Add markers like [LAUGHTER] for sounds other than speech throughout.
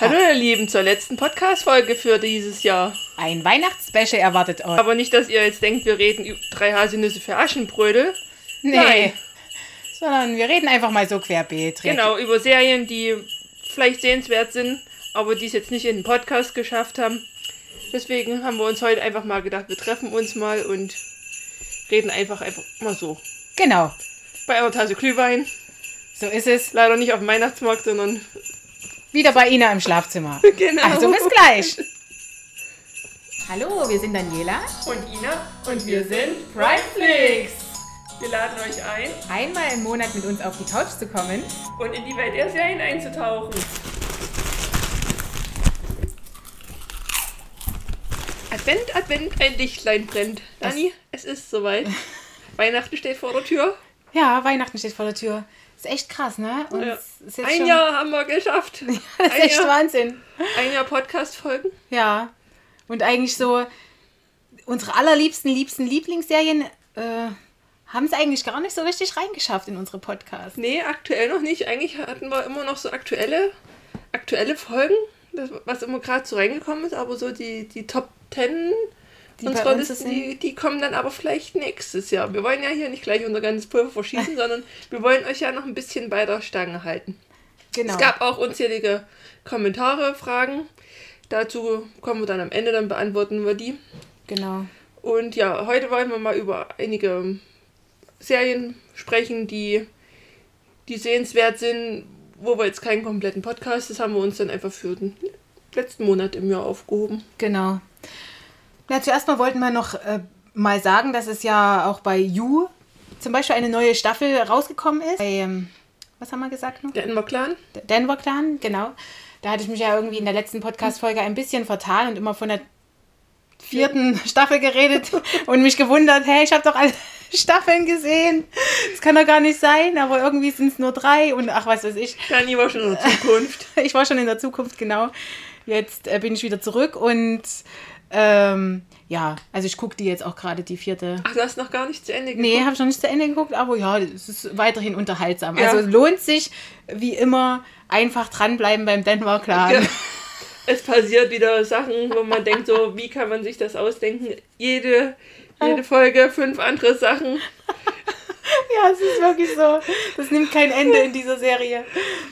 Hallo ihr Lieben, zur letzten Podcast-Folge für dieses Jahr. Ein Weihnachtsspecial erwartet euch. Aber nicht, dass ihr jetzt denkt, wir reden über drei Haselnüsse für Aschenbrödel. Nee. Nein. Sondern wir reden einfach mal so querbeet. Genau, über Serien, die vielleicht sehenswert sind, aber die es jetzt nicht in den Podcast geschafft haben. Deswegen haben wir uns heute einfach mal gedacht, wir treffen uns mal und reden einfach einfach mal so. Genau. Bei einer Tasse Glühwein. So ist es. Leider nicht auf dem Weihnachtsmarkt, sondern Wieder bei Ina im Schlafzimmer. [LAUGHS] Genau. Also bis gleich. Hallo, wir sind Daniela. und Ina und wir sind Primeflix. Wir laden euch ein, Einmal im Monat mit uns auf die Couch zu kommen. und in die Welt der Serien einzutauchen. Advent, Advent, ein Lichtlein brennt. Dani, es ist soweit. [LAUGHS] Weihnachten steht vor der Tür. Ja, Weihnachten steht vor der Tür. Ist echt krass, ne? Und Ja. ist Ein schon- Jahr haben wir geschafft. [LAUGHS] Das ist ein echt Jahr, Wahnsinn. ein Jahr Podcast-Folgen. Ja. Und eigentlich so unsere allerliebsten, liebsten Lieblingsserien äh, haben es eigentlich gar nicht so richtig reingeschafft in unsere Podcasts. Nee, aktuell noch nicht. Eigentlich hatten wir immer noch so aktuelle, aktuelle Folgen, das, was immer gerade so reingekommen ist, aber so die, die Top 10 Die unserer uns die, die kommen dann aber vielleicht nächstes Jahr. Wir wollen ja hier nicht gleich unser ganzes Pulver verschießen, [LAUGHS] sondern wir wollen euch ja noch ein bisschen bei der Stange halten. Genau. Es gab auch unzählige Kommentare, Fragen. Dazu kommen wir dann am Ende, dann beantworten wir die. genau. Und ja, heute wollen wir mal über einige Serien sprechen, die, die sehenswert sind, wo wir jetzt keinen kompletten Podcast, das haben wir uns dann einfach für den letzten Monat im Jahr aufgehoben. Genau. Na, zuerst mal wollten wir noch äh, mal sagen, dass es ja auch bei You zum Beispiel eine neue Staffel rausgekommen ist. Bei, ähm, was haben wir gesagt noch? Der Enver Clan. Denver Clan, genau. Da hatte ich mich ja irgendwie in der letzten Podcast-Folge ein bisschen vertan und immer von der vierten Staffel geredet [LAUGHS] und mich gewundert, hey, ich habe doch alle [LAUGHS] Staffeln gesehen. Das kann doch gar nicht sein, aber irgendwie sind es nur drei und ach, was weiß ich. Dani war schon in der Zukunft. [LAUGHS] Ich war schon in der Zukunft, genau. Jetzt äh, bin ich wieder zurück und ähm, ja, also ich gucke die jetzt auch gerade, die vierte. Ach, du hast noch gar nicht zu Ende geguckt? Nee, habe ich noch nicht zu Ende geguckt, aber ja, es ist weiterhin unterhaltsam. Ja. Also es lohnt sich, wie immer, einfach dranbleiben beim Denver Clan. Ja. Es passiert wieder Sachen, wo man denkt, so, wie kann man sich das ausdenken? Jede, jede Folge fünf andere Sachen. Ja, es ist wirklich so. Das nimmt kein Ende in dieser Serie.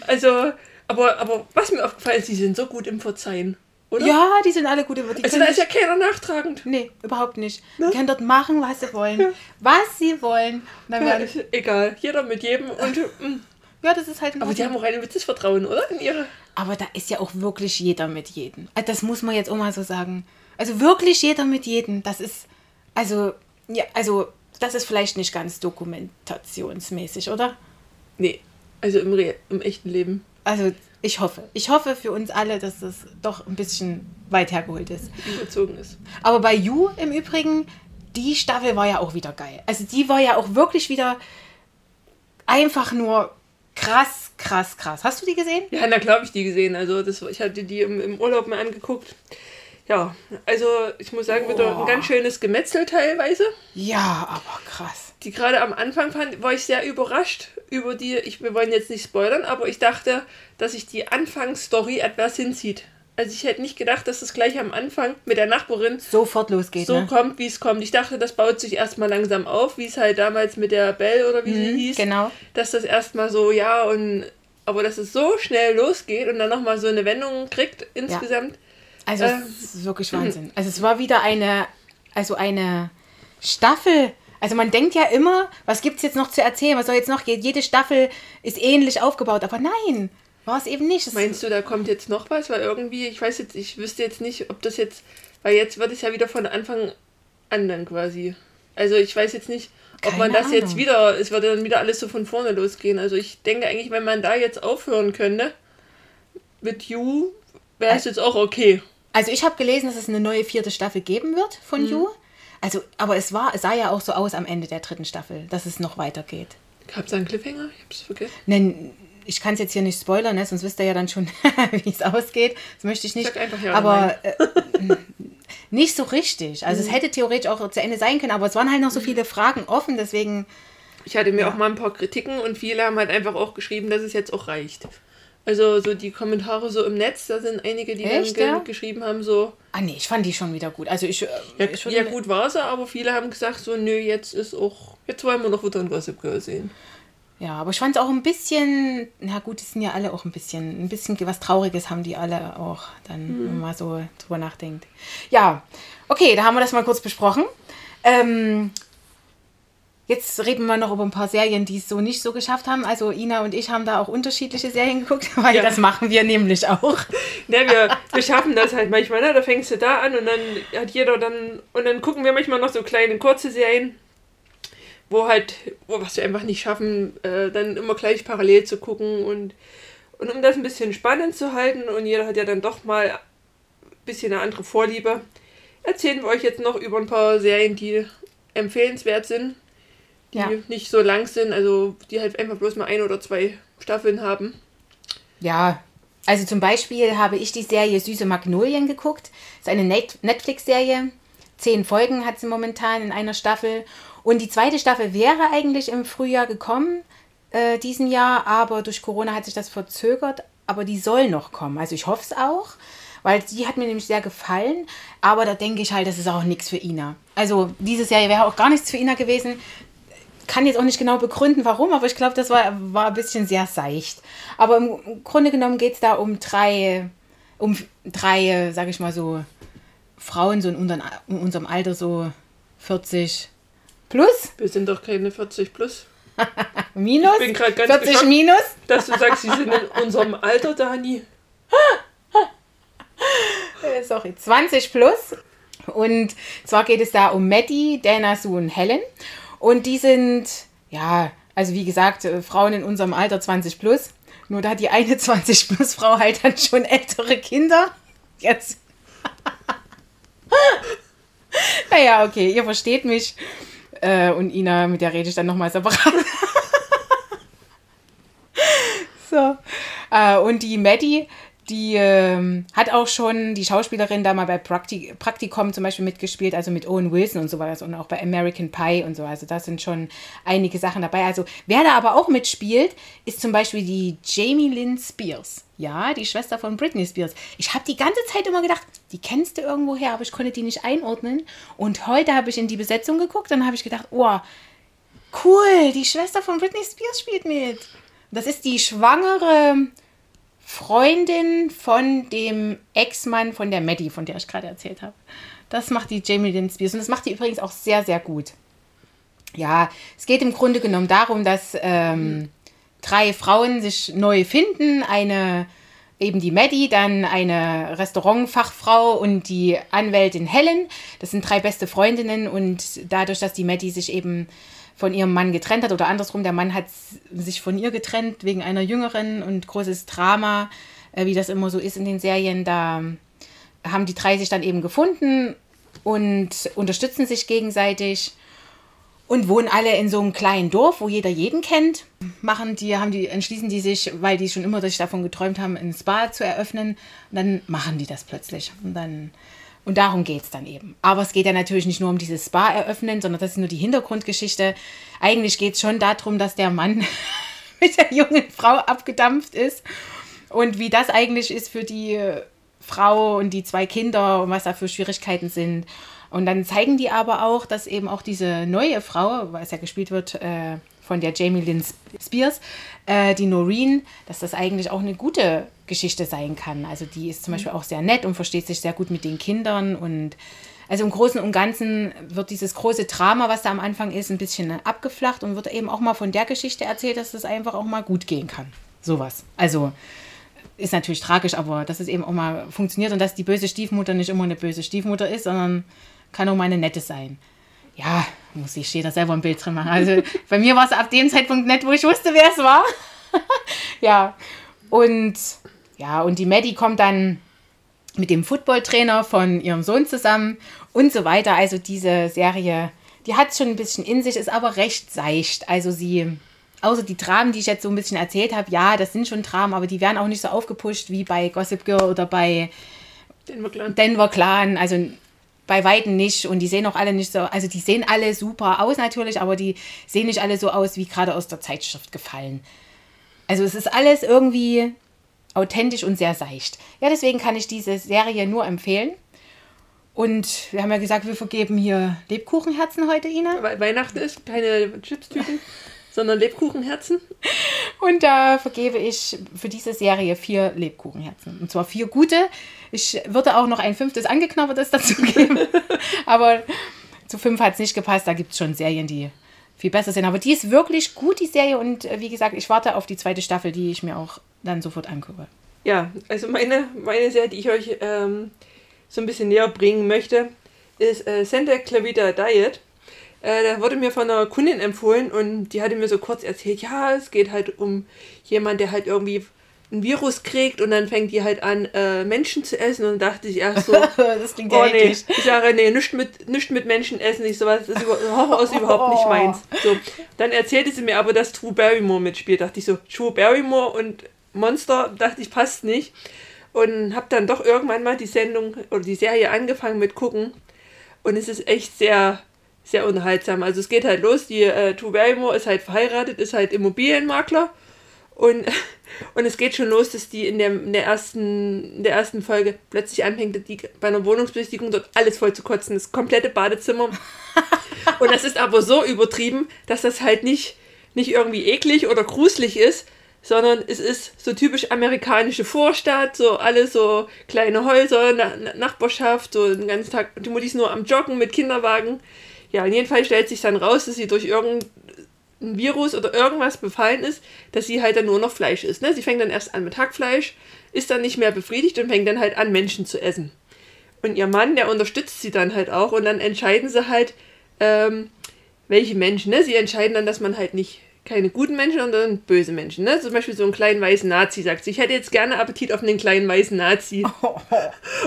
Also, aber, aber was mir aufgefallen ist, die sind so gut im Verzeihen, oder? Ja, die sind alle gut über die Also da ist ja keiner nachtragend. Nee, überhaupt nicht. Ne? Die können dort machen, was sie wollen. Was sie wollen. Und dann Ja, werden, ist egal, jeder mit jedem und mm. ja, das ist halt ein aber die haben auch ein gewisses Vertrauen, oder? In ihre Aber da ist ja auch wirklich jeder mit jedem. Also Das muss man jetzt auch mal so sagen. Also wirklich jeder mit jedem. Das ist, also, ja, also, das ist vielleicht nicht ganz dokumentationsmäßig, oder? Nee, also im, Re im echten Leben Also, ich hoffe. Ich hoffe für uns alle, dass das doch ein bisschen weit hergeholt ist. überzogen ist. Aber bei You im Übrigen, die Staffel war ja auch wieder geil. Also, die war ja auch wirklich wieder einfach nur krass, krass, krass. Hast du die gesehen? Ja, na klar habe ich die gesehen. Also das, ich hatte die im, im Urlaub mal angeguckt. Ja, also ich muss sagen, wieder ein ganz schönes Gemetzel teilweise. Ja, aber krass. Die gerade am Anfang fand, war ich sehr überrascht über die, ich, wir wollen jetzt nicht spoilern, aber ich dachte, dass sich die Anfangsstory etwas hinzieht. Also ich hätte nicht gedacht, dass das gleich am Anfang mit der Nachbarin Sofort losgeht, so ne? kommt, wie es kommt. Ich dachte, das baut sich erstmal langsam auf, wie es halt damals mit der Belle oder wie sie hieß. genau. Dass das erstmal so, ja, und aber dass es so schnell losgeht und dann nochmal so eine Wendung kriegt insgesamt. Also Äh, es ist wirklich Wahnsinn. Also es war wieder eine, also eine Staffel. Also man denkt ja immer, was gibt es jetzt noch zu erzählen? Was soll jetzt noch gehen? Jede Staffel ist ähnlich aufgebaut, aber nein, war es eben nicht. Es, Meinst du, da kommt jetzt noch was? Weil irgendwie, ich weiß jetzt, ich wüsste jetzt nicht, ob das jetzt, weil jetzt wird es ja wieder von Anfang an dann quasi. Also ich weiß jetzt nicht, ob Keine man das jetzt Ahnung. wieder, es würde dann wieder alles so von vorne losgehen. Also ich denke eigentlich, wenn man da jetzt aufhören könnte mit You, wäre es jetzt auch okay. also ich habe gelesen, dass es eine neue vierte Staffel geben wird von Mhm. You. Also, aber es war, es sah ja auch so aus am Ende der dritten Staffel, dass es noch weitergeht. Gab es einen Cliffhanger? Ich hab's vergessen. Nein, ich kann es jetzt hier nicht spoilern, ne? sonst wisst ihr ja dann schon, [LAUGHS] wie es ausgeht. Das möchte ich nicht. Sag einfach ja aber äh, [LAUGHS] nicht so richtig. Also Mhm. es hätte theoretisch auch zu Ende sein können, aber es waren halt noch so viele Fragen offen, deswegen Ich hatte mir auch mal ein paar Kritiken und viele haben halt einfach auch geschrieben, dass es jetzt auch reicht. Also so die Kommentare so im Netz, da sind einige, die Echt, dann ja? geschrieben haben, so, Ah nee, ich fand die schon wieder gut. Also ich, äh, ja, ich ja gut war sie, aber viele haben gesagt, so, nö, jetzt ist auch, jetzt wollen wir noch wieder ein Gossip Girl sehen. Ja, aber ich fand es auch ein bisschen, na gut, die sind ja alle auch ein bisschen, ein bisschen was Trauriges haben die alle auch, dann, wenn man so drüber nachdenkt. Ja, okay, da haben wir das mal kurz besprochen. Ähm, jetzt reden wir noch über ein paar Serien, die es so nicht so geschafft haben. Also Ina und ich haben da auch unterschiedliche Serien geguckt, [LAUGHS] weil Ja. das machen wir nämlich auch. Ne, wir, wir schaffen das halt manchmal, ne? Da fängst du da an und dann hat jeder dann. Und dann gucken wir manchmal noch so kleine kurze Serien, wo halt, wo was wir einfach nicht schaffen, äh, dann immer gleich parallel zu gucken und, und um das ein bisschen spannend zu halten und jeder hat ja dann doch mal ein bisschen eine andere Vorliebe, erzählen wir euch jetzt noch über ein paar Serien, die empfehlenswert sind, die Ja. nicht so lang sind, also die halt einfach bloß mal ein oder zwei Staffeln haben. Ja, also zum Beispiel habe ich die Serie Süße Magnolien geguckt. Das ist eine Net Netflix-Serie. Zehn Folgen hat sie momentan in einer Staffel. Und die zweite Staffel wäre eigentlich im Frühjahr gekommen, äh, diesen Jahr, aber durch Corona hat sich das verzögert. Aber die soll noch kommen. Also ich hoffe es auch, weil die hat mir nämlich sehr gefallen. Aber da denke ich halt, das ist auch nichts für Ina. Also diese Serie wäre auch gar nichts für Ina gewesen kann jetzt auch nicht genau begründen, warum, aber ich glaube, das war, war ein bisschen sehr seicht. Aber im, Grunde genommen geht es da um drei, um drei, sage ich mal so, Frauen so in, unseren, in unserem Alter, so 40 plus, Wir sind doch keine 40 plus. [LAUGHS] minus, Ich bin grad ganz 40 geschockt. minus. Dass du sagst, sie sind in [LAUGHS] unserem Alter, Dani. Äh, sorry, 20 plus. Und zwar geht es da um Maddie, Dana, Sue und Helen. Und die sind, ja, also wie gesagt, äh, Frauen in unserem Alter 20 plus. Nur da hat die eine [LAUGHS] 20 plus Frau halt dann schon ältere Kinder. Jetzt. [LAUGHS] naja, okay, ihr versteht mich. Äh, und Ina, mit der rede ich dann nochmal separat. [LAUGHS] So. Äh, und die Maddie, die ähm, hat auch schon, die Schauspielerin da mal bei Prakti Praktikum zum Beispiel mitgespielt, also mit Owen Wilson und sowas und auch bei American Pie und so. Also da sind schon einige Sachen dabei. Also wer da aber auch mitspielt, ist zum Beispiel die Jamie Lynn Spears. Ja, die Schwester von Britney Spears. Ich habe die ganze Zeit immer gedacht, die kennst du irgendwo her, aber ich konnte die nicht einordnen. Und heute habe ich in die Besetzung geguckt und habe ich gedacht, oh, cool, die Schwester von Britney Spears spielt mit. Das ist die schwangere Freundin von dem Ex-Mann von der Maddie, von der ich gerade erzählt habe. Das macht die Jamie Lynn Spears und das macht die übrigens auch sehr, sehr gut. Ja, es geht im Grunde genommen darum, dass ähm, drei Frauen sich neu finden. Eine, eben die Maddie, dann eine Restaurantfachfrau und die Anwältin Helen. Das sind drei beste Freundinnen und dadurch, dass die Maddie sich eben von ihrem Mann getrennt hat oder andersrum, der Mann hat sich von ihr getrennt wegen einer jüngeren und großes Drama, äh, wie das immer so ist in den Serien, da haben die drei sich dann eben gefunden und unterstützen sich gegenseitig und wohnen alle in so einem kleinen Dorf, wo jeder jeden kennt. Machen die, haben die, entschließen die sich, weil die schon immer sich davon geträumt haben, ein Spa zu eröffnen. Und dann machen die das plötzlich. Und dann und darum geht es dann eben. Aber es geht ja natürlich nicht nur um dieses Spa eröffnen, sondern das ist nur die Hintergrundgeschichte. Eigentlich geht es schon darum, dass der Mann [LAUGHS] mit der jungen Frau abgedampft ist. Und wie das eigentlich ist für die Frau und die zwei Kinder und was da für Schwierigkeiten sind. Und dann zeigen die aber auch, dass eben auch diese neue Frau, was ja gespielt wird äh, von der Jamie Lynn Spears, äh, die Noreen, dass das eigentlich auch eine gute Geschichte sein kann. Also die ist zum Beispiel auch sehr nett und versteht sich sehr gut mit den Kindern und also im Großen und Ganzen wird dieses große Drama, was da am Anfang ist, ein bisschen abgeflacht und wird eben auch mal von der Geschichte erzählt, dass das einfach auch mal gut gehen kann. Sowas. Also ist natürlich tragisch, aber dass es eben auch mal funktioniert und dass die böse Stiefmutter nicht immer eine böse Stiefmutter ist, sondern kann auch mal eine nette sein. Ja, muss ich da selber ein Bild drin machen. Also bei mir war es ab dem Zeitpunkt nett, wo ich wusste, wer es war. [LAUGHS] ja, und ja, und die Maddie kommt dann mit dem Footballtrainer von ihrem Sohn zusammen und so weiter. Also diese Serie, die hat schon ein bisschen in sich, ist aber recht seicht. Also sie, außer die Dramen, die ich jetzt so ein bisschen erzählt habe, ja, das sind schon Dramen, aber die werden auch nicht so aufgepusht wie bei Gossip Girl oder bei Denver Clan. Denver Clan. Also bei Weitem nicht und die sehen auch alle nicht so, also die sehen alle super aus natürlich, aber die sehen nicht alle so aus wie gerade aus der Zeitschrift gefallen. Also es ist alles irgendwie authentisch und sehr seicht. Ja, deswegen kann ich diese Serie nur empfehlen. Und wir haben ja gesagt, wir vergeben hier Lebkuchenherzen heute, Ina. We Weihnachten ist keine Chipstüten, [LAUGHS] sondern Lebkuchenherzen. Und da vergebe ich für diese Serie vier Lebkuchenherzen. Und zwar vier gute. Ich würde auch noch ein fünftes angeknabbertes [LAUGHS] dazu geben. Aber zu fünf hat es nicht gepasst. Da gibt es schon Serien, die viel besser sind. Aber die ist wirklich gut, die Serie. Und äh, wie gesagt, ich warte auf die zweite Staffel, die ich mir auch dann sofort angucke. Ja, also meine, meine Serie, die ich euch ähm, so ein bisschen näher bringen möchte, ist äh, Santa Clarita Diet. Äh, da wurde mir von einer Kundin empfohlen und die hatte mir so kurz erzählt, ja, es geht halt um jemand, der halt irgendwie ein Virus kriegt und dann fängt die halt an, äh, Menschen zu essen und dachte ich erst so, [LAUGHS] das klingt oh nee, eklig. ich sage, nee, nicht mit, nicht mit Menschen essen, ich sowas, das ist, Horror überhaupt nicht [LAUGHS] meins. So, dann erzählte sie mir aber, dass Drew Barrymore mitspielt, dachte ich so, Drew Barrymore und Monster, dachte ich, passt nicht. Und habe dann doch irgendwann mal die Sendung oder die Serie angefangen mit gucken und es ist echt sehr, sehr unterhaltsam. Also es geht halt los, die äh, Barrymore ist halt verheiratet, ist halt Immobilienmakler und, [LAUGHS] und es geht schon los, dass die in der, in der, ersten, in der ersten Folge plötzlich anfängt, die bei einer Wohnungsbesichtigung dort alles voll zu kotzen, das komplette Badezimmer. [LAUGHS] und das ist aber so übertrieben, dass das halt nicht, nicht irgendwie eklig oder gruselig ist, sondern es ist so typisch amerikanische Vorstadt, so alles so kleine Häuser, Na- Nachbarschaft, so den ganzen Tag, die Mutti ist nur am Joggen mit Kinderwagen. Ja, in jedem Fall stellt sich dann raus, dass sie durch irgendein Virus oder irgendwas befallen ist, dass sie halt dann nur noch Fleisch isst. Ne? Sie fängt dann erst an mit Hackfleisch, ist dann nicht mehr befriedigt und fängt dann halt an, Menschen zu essen. Und ihr Mann, der unterstützt sie dann halt auch und dann entscheiden sie halt, ähm, welche Menschen. Ne? Sie entscheiden dann, dass man halt nicht keine guten Menschen, sondern böse Menschen. Ne? Zum Beispiel so einen kleinen weißen Nazi sagt sie, ich hätte jetzt gerne Appetit auf einen kleinen weißen Nazi. Und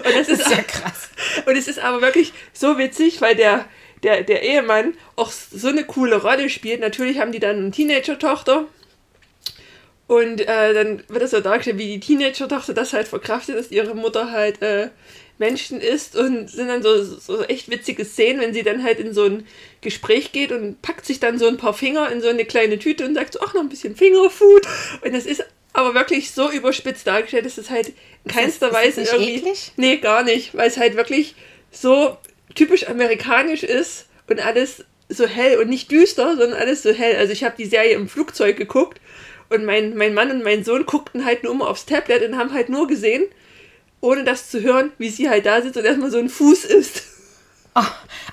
das Das ist, ist ja krass. und es ist aber wirklich so witzig, weil der, der, der Ehemann auch so eine coole Rolle spielt. Natürlich haben die dann eine Teenager-Tochter. Und äh, dann wird es so dargestellt, wie die Teenager-Tochter das halt verkraftet, dass ihre Mutter halt äh, Menschen ist. Und sind dann so, so echt witzige Szenen, wenn sie dann halt in so ein Gespräch geht und packt sich dann so ein paar Finger in so eine kleine Tüte und sagt so, ach, noch ein bisschen Fingerfood. Und das ist aber wirklich so überspitzt dargestellt, dass es halt in keinster ist das Weise nicht irgendwie... eklig? Nee, gar nicht, weil es halt wirklich so typisch amerikanisch ist und alles so hell und nicht düster, sondern alles so hell. Also ich habe die Serie im Flugzeug geguckt und mein, mein Mann und mein Sohn guckten halt nur immer aufs Tablet und haben halt nur gesehen, ohne das zu hören, wie sie halt da sitzt und erstmal so ein Fuß isst. Oh,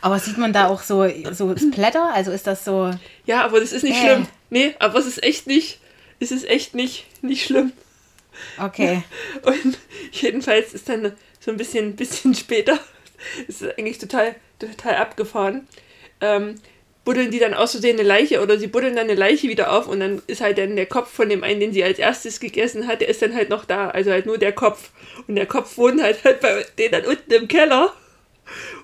aber sieht man da auch so, so Splatter? Also ist das so. Ja, aber das ist nicht Äh. schlimm. Nee, aber es ist echt nicht, es ist echt nicht, nicht schlimm. Okay. [LAUGHS] Und jedenfalls ist dann so ein bisschen, bisschen später, ist eigentlich total, total abgefahren, ähm, buddeln die dann aus Versehen eine Leiche oder sie buddeln dann eine Leiche wieder auf und dann ist halt dann der Kopf von dem einen, den sie als erstes gegessen hat, der ist dann halt noch da. Also halt nur der Kopf. Und der Kopf wohnt halt, halt bei denen dann unten im Keller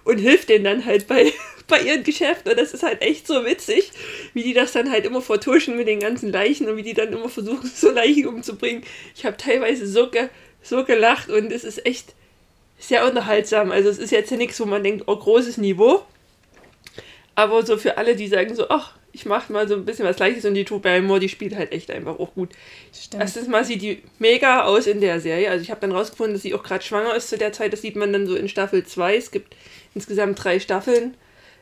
und hilft denen dann halt bei, [LAUGHS] bei ihren Geschäften. Und das ist halt echt so witzig, wie die das dann halt immer vertuschen mit den ganzen Leichen und wie die dann immer versuchen, [LAUGHS] so Leichen umzubringen. Ich habe teilweise so, ge so gelacht und es ist echt sehr unterhaltsam. Also es ist jetzt ja nichts, wo man denkt, oh, großes Niveau. Aber so für alle, die sagen so, ach, ich mache mal so ein bisschen was Gleiches und die True Barrymore, die spielt halt echt einfach auch gut. Stimmt. Erstens mal sieht die mega aus in der Serie. Also ich habe dann rausgefunden, dass sie auch gerade schwanger ist zu der Zeit. Das sieht man dann so in Staffel 2. Es gibt insgesamt drei Staffeln.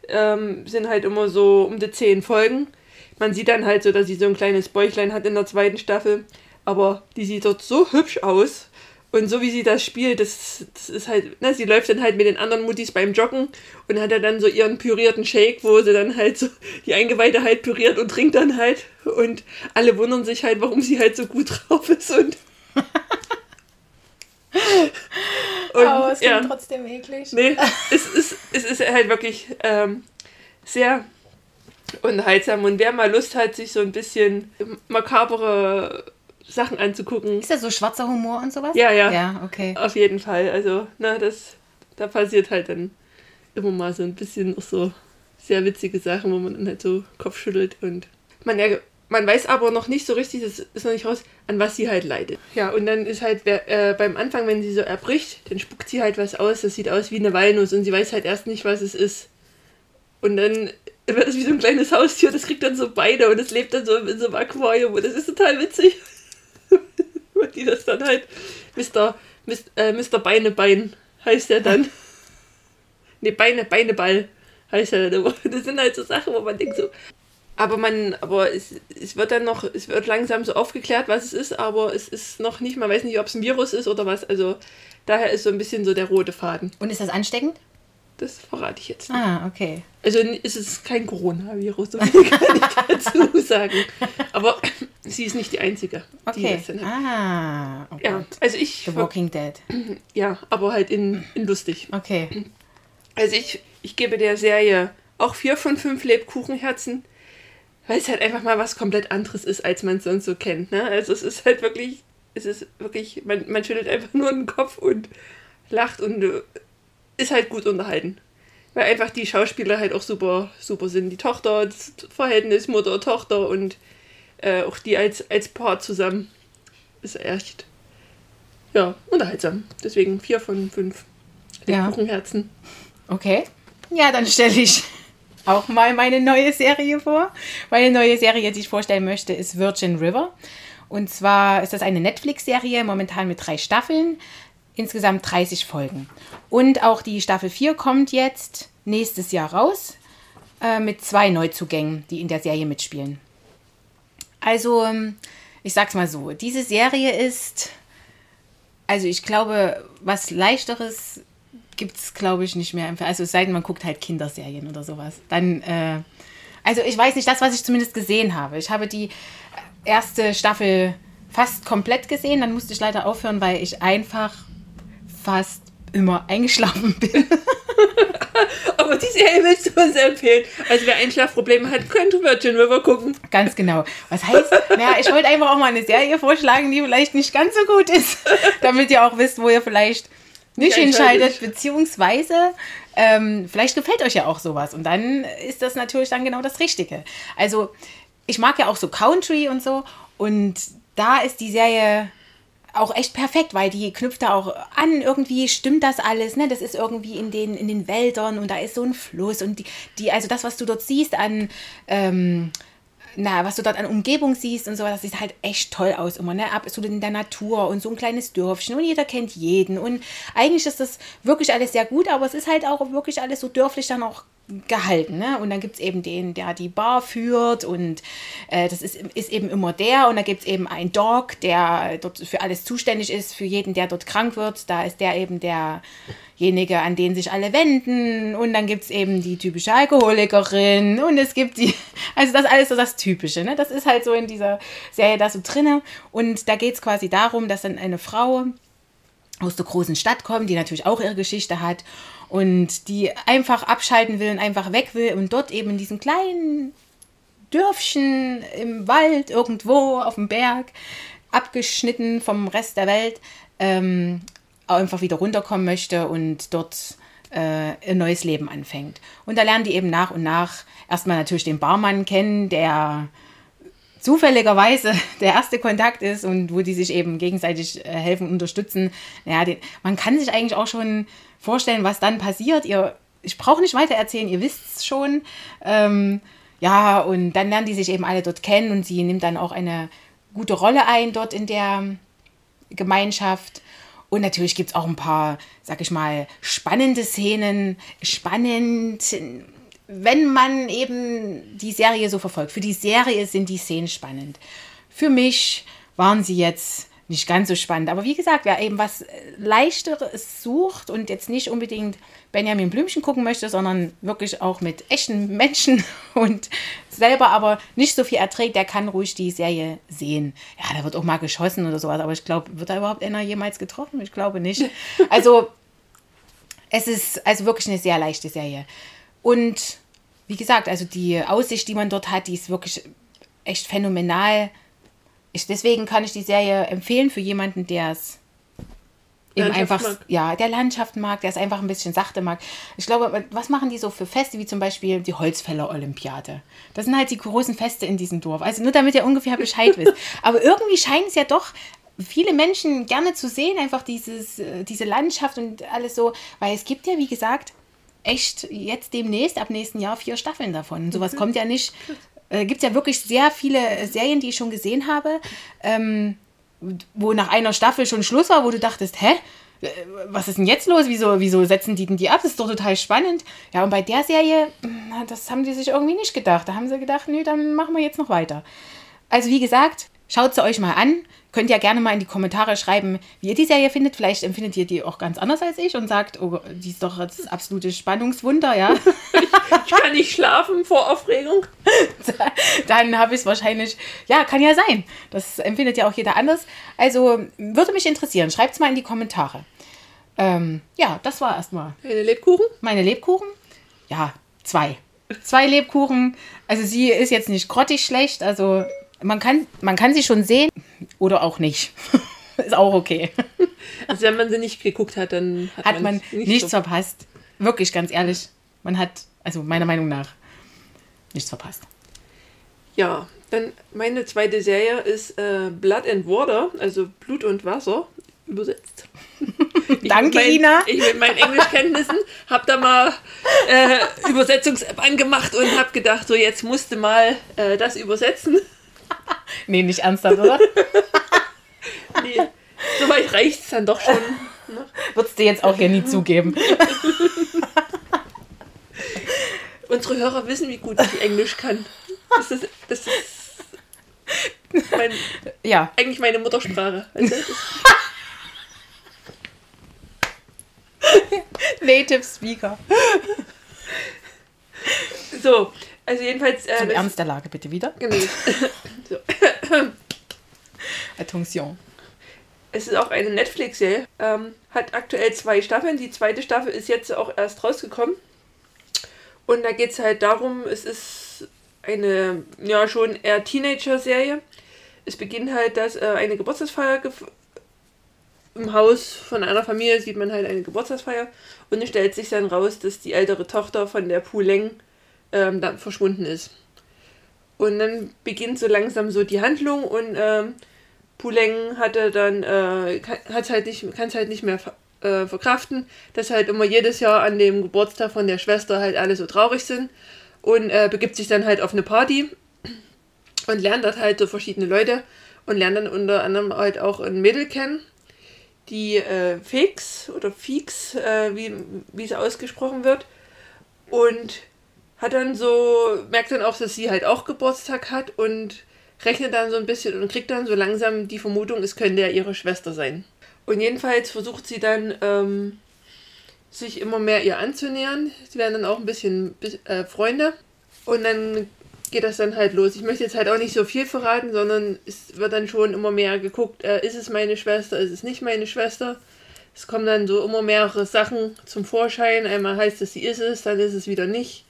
Ähm, sind halt immer so um die zehn Folgen. Man sieht dann halt so, dass sie so ein kleines Bäuchlein hat in der zweiten Staffel. Aber die sieht dort so hübsch aus. Und so wie sie das spielt, das, das ist halt, ne, sie läuft dann halt mit den anderen Muttis beim Joggen und hat ja dann so ihren pürierten Shake, wo sie dann halt so die Eingeweide halt püriert und trinkt dann halt. Und alle wundern sich halt, warum sie halt so gut [LAUGHS] drauf ist und. [LAUGHS] und aber es klingt ja, trotzdem eklig. nee, [LAUGHS] es ist, es ist halt wirklich ähm, sehr unterhaltsam. Und wer mal Lust hat, sich so ein bisschen makabere Sachen anzugucken, Ist das so schwarzer Humor und sowas? Ja, ja. Ja, okay. auf jeden Fall. Also, na, das, da passiert halt dann immer mal so ein bisschen auch so sehr witzige Sachen, wo man dann halt so Kopf schüttelt und man ja, man weiß aber noch nicht so richtig, das ist noch nicht raus, an was sie halt leidet. Ja, und dann ist halt äh, beim Anfang, wenn sie so erbricht, dann spuckt sie halt was aus, das sieht aus wie eine Walnuss und sie weiß halt erst nicht, was es ist. Und dann wird es wie so ein kleines Haustier, das kriegt dann so beide und es lebt dann so in so einem Aquarium und das ist total witzig. Die das dann halt, Mr. Mr. Äh, Mr. Beinebein heißt er dann. [LAUGHS] ne, Beine, Beineball heißt er dann. [LAUGHS] Das sind halt so Sachen, wo man denkt so, aber man, aber es, es wird dann noch, es wird langsam so aufgeklärt, was es ist, aber es ist noch nicht, man weiß nicht, ob es ein Virus ist oder was. Also daher ist so ein bisschen so der rote Faden. Und ist das ansteckend? Das verrate ich jetzt nicht. Ah, okay. Also ist es kein Coronavirus, so viel kann ich [LAUGHS] dazu sagen. Aber sie ist nicht die Einzige. Die Okay. hat. Ah, oh Ja, also ich, The Walking Dead. [CLEARS THROAT] ja, aber halt in, in lustig. Okay. Also ich, ich gebe der Serie auch vier von fünf Lebkuchenherzen, weil es halt einfach mal was komplett anderes ist, als man es sonst so kennt. Ne? Also es ist halt wirklich, es ist wirklich, man, man schüttelt einfach nur den Kopf und lacht und äh, ist halt gut unterhalten. Weil einfach die Schauspieler halt auch super, super sind. Die Tochter, das Verhältnis Mutter, Tochter und äh, auch die als, als Paar zusammen ist echt, ja, unterhaltsam. Deswegen vier von fünf Ja. Lebkuchenherzen. Okay. Ja, dann stelle ich auch mal meine neue Serie vor. Meine neue Serie, die ich vorstellen möchte, ist Virgin River. Und zwar ist das eine Netflix-Serie, momentan mit drei Staffeln, insgesamt 30 Folgen. Und auch die Staffel 4 kommt jetzt nächstes Jahr raus äh, mit zwei Neuzugängen, die in der Serie mitspielen. Also, ähm, ich sag's mal so, diese Serie ist, also ich glaube, was leichteres gibt es, glaube ich, nicht mehr. Also es sei denn, man guckt halt Kinderserien oder sowas. Dann, äh, also ich weiß nicht, das, was ich zumindest gesehen habe. Ich habe die erste Staffel fast komplett gesehen, dann musste ich leider aufhören, weil ich einfach fast immer eingeschlafen bin. [LAUGHS] Aber die Serie willst du uns empfehlen. Also wer Einschlafprobleme hat, könnte Virgin River gucken. Ganz genau. Was heißt, naja, ich wollte einfach auch mal eine Serie vorschlagen, die vielleicht nicht ganz so gut ist, [LAUGHS] damit ihr auch wisst, wo ihr vielleicht nicht hinschaltet, beziehungsweise ähm, vielleicht gefällt euch ja auch sowas und dann ist das natürlich dann genau das Richtige. Also ich mag ja auch so Country und so und da ist die Serie auch echt perfekt, weil die knüpft da auch an, irgendwie stimmt das alles, ne? Das ist irgendwie in den, in den Wäldern und da ist so ein Fluss und die, die also das, was du dort siehst an, ähm, na, was du dort an Umgebung siehst und so, das sieht halt echt toll aus immer, ne? Absolut in der Natur und so ein kleines Dörfchen und jeder kennt jeden und eigentlich ist das wirklich alles sehr gut, aber es ist halt auch wirklich alles so dörflich dann auch gehalten, ne? Und dann gibt es eben den, der die Bar führt und äh, das ist, ist eben immer der und da gibt es eben einen Dog, der dort für alles zuständig ist, für jeden, der dort krank wird, da ist der eben derjenige, an den sich alle wenden und dann gibt es eben die typische Alkoholikerin und es gibt die, [LAUGHS] also das alles so das Typische, ne? Das ist halt so in dieser Serie da so drinne und da geht es quasi darum, dass dann eine Frau aus der großen Stadt kommt, die natürlich auch ihre Geschichte hat und die einfach abschalten will und einfach weg will und dort eben in diesem kleinen Dörfchen im Wald irgendwo auf dem Berg abgeschnitten vom Rest der Welt ähm, einfach wieder runterkommen möchte und dort äh, ein neues Leben anfängt. Und da lernen die eben nach und nach erstmal natürlich den Barmann kennen, der zufälligerweise [LAUGHS] der erste Kontakt ist und wo die sich eben gegenseitig äh, helfen und unterstützen. Ja, den, man kann sich eigentlich auch schon vorstellen, was dann passiert. Ihr, ich brauche nicht weiter erzählen, ihr wisst es schon. Ähm, ja, und dann lernen die sich eben alle dort kennen und sie nimmt dann auch eine gute Rolle ein dort in der Gemeinschaft. Und natürlich gibt es auch ein paar, sag ich mal, spannende Szenen. Spannend, wenn man eben die Serie so verfolgt. Für die Serie sind die Szenen spannend. Für mich waren sie jetzt nicht ganz so spannend. Aber wie gesagt, wer eben was Leichteres sucht und jetzt nicht unbedingt Benjamin Blümchen gucken möchte, sondern wirklich auch mit echten Menschen [LAUGHS] und selber aber nicht so viel erträgt, der kann ruhig die Serie sehen. Ja, da wird auch mal geschossen oder sowas, aber ich glaube, wird da überhaupt einer jemals getroffen? Ich glaube nicht. [LAUGHS] Also, es ist also wirklich eine sehr leichte Serie. Und wie gesagt, also die Aussicht, die man dort hat, die ist wirklich echt phänomenal. Ich, deswegen kann ich die Serie empfehlen für jemanden, der es eben einfach, ja, der Landschaft mag, der es einfach ein bisschen sachte mag. Ich glaube, was machen die so für Feste, wie zum Beispiel die Holzfäller-Olympiade? Das sind halt die großen Feste in diesem Dorf. Also nur damit ihr ungefähr Bescheid wisst. [LAUGHS] Aber irgendwie scheint es ja doch viele Menschen gerne zu sehen, einfach dieses, äh, diese Landschaft und alles so, weil es gibt ja, wie gesagt, echt jetzt demnächst, ab nächsten Jahr, vier Staffeln davon. Sowas kommt ja nicht. Äh, gibt ja wirklich sehr viele Serien, die ich schon gesehen habe. Ähm, wo nach einer Staffel schon Schluss war, wo du dachtest, hä? Äh, Was ist denn jetzt los? Wieso, wieso setzen die denn die ab? Das ist doch total spannend. Ja, und bei der Serie, das haben die sich irgendwie nicht gedacht. Da haben sie gedacht, nö, dann machen wir jetzt noch weiter. Also wie gesagt, schaut sie euch mal an. Könnt ja gerne mal in die Kommentare schreiben, wie ihr die Serie findet. Vielleicht empfindet ihr die auch ganz anders als ich und sagt, oh, die ist doch das absolute Spannungswunder, ja. [LAUGHS] Ich kann nicht schlafen vor Aufregung. [LAUGHS] Dann habe ich es wahrscheinlich, ja, kann ja sein. Das empfindet ja auch jeder anders. Also würde mich interessieren. Schreibt es mal in die Kommentare. Ähm, ja, das war erstmal Eine Lebkuchen? meine Lebkuchen. Ja, zwei. Zwei Lebkuchen. Also sie ist jetzt nicht grottig schlecht. Also man kann, man kann sie schon sehen oder auch nicht. [LAUGHS] ist auch okay. Also wenn man sie nicht geguckt hat, dann hat, Hat man nicht nichts so. verpasst. Wirklich, ganz ehrlich. Man hat, also meiner Meinung nach, nichts verpasst. Ja, dann meine zweite Serie ist äh, Blood and Water, also Blut und Wasser, übersetzt. [LAUGHS] Danke, meinen- Ina. Ich mit meinen Englischkenntnissen habe da mal äh, Übersetzungs-App angemacht und habe gedacht, so jetzt musste mal äh, das übersetzen. Nee, nicht ernsthaft, oder? [LAUGHS] Nee, soweit reicht es dann doch schon. Ne? Würdest du jetzt auch hier nie zugeben. [LAUGHS] Unsere Hörer wissen, wie gut ich Englisch kann. Das ist, das ist mein, Ja, eigentlich meine Muttersprache. Also, [LAUGHS] Native Speaker. so, also jedenfalls. Äh, Zum Ernst der Lage bitte wieder. Genau. [LAUGHS] so. [COUGHS] Attention. Es ist auch eine Netflix-Serie. Ähm, hat aktuell zwei Staffeln. Die zweite Staffel ist jetzt auch erst rausgekommen. Und da geht es halt darum, es ist eine, ja, schon eher Teenager-Serie. Es beginnt halt, dass äh, eine Geburtstagsfeier im Haus von einer Familie sieht man halt eine Geburtstagsfeier und es stellt sich dann raus, dass die ältere Tochter von der Puleng ähm, dann verschwunden ist. Und dann beginnt so langsam so die Handlung und ähm, Puleng hatte dann, äh, kann es halt nicht, kann's halt nicht mehr äh, verkraften, dass halt immer jedes Jahr an dem Geburtstag von der Schwester halt alle so traurig sind und äh, begibt sich dann halt auf eine Party und lernt dort halt so verschiedene Leute und lernt dann unter anderem halt auch ein Mädel kennen, die äh, Fix oder Fix, äh, wie, wie es ausgesprochen wird und hat dann so, merkt dann auch, dass sie halt auch Geburtstag hat und rechnet dann so ein bisschen und kriegt dann so langsam die Vermutung, es könnte ja ihre Schwester sein. Und jedenfalls versucht sie dann, ähm, sich immer mehr ihr anzunähern. Sie werden dann auch ein bisschen bis- äh, Freunde. Und dann geht das dann halt los. Ich möchte jetzt halt auch nicht so viel verraten, sondern es wird dann schon immer mehr geguckt, äh, ist es meine Schwester, ist es nicht meine Schwester. Es kommen dann so immer mehrere Sachen zum Vorschein. Einmal heißt es, sie ist es, dann ist es wieder nicht.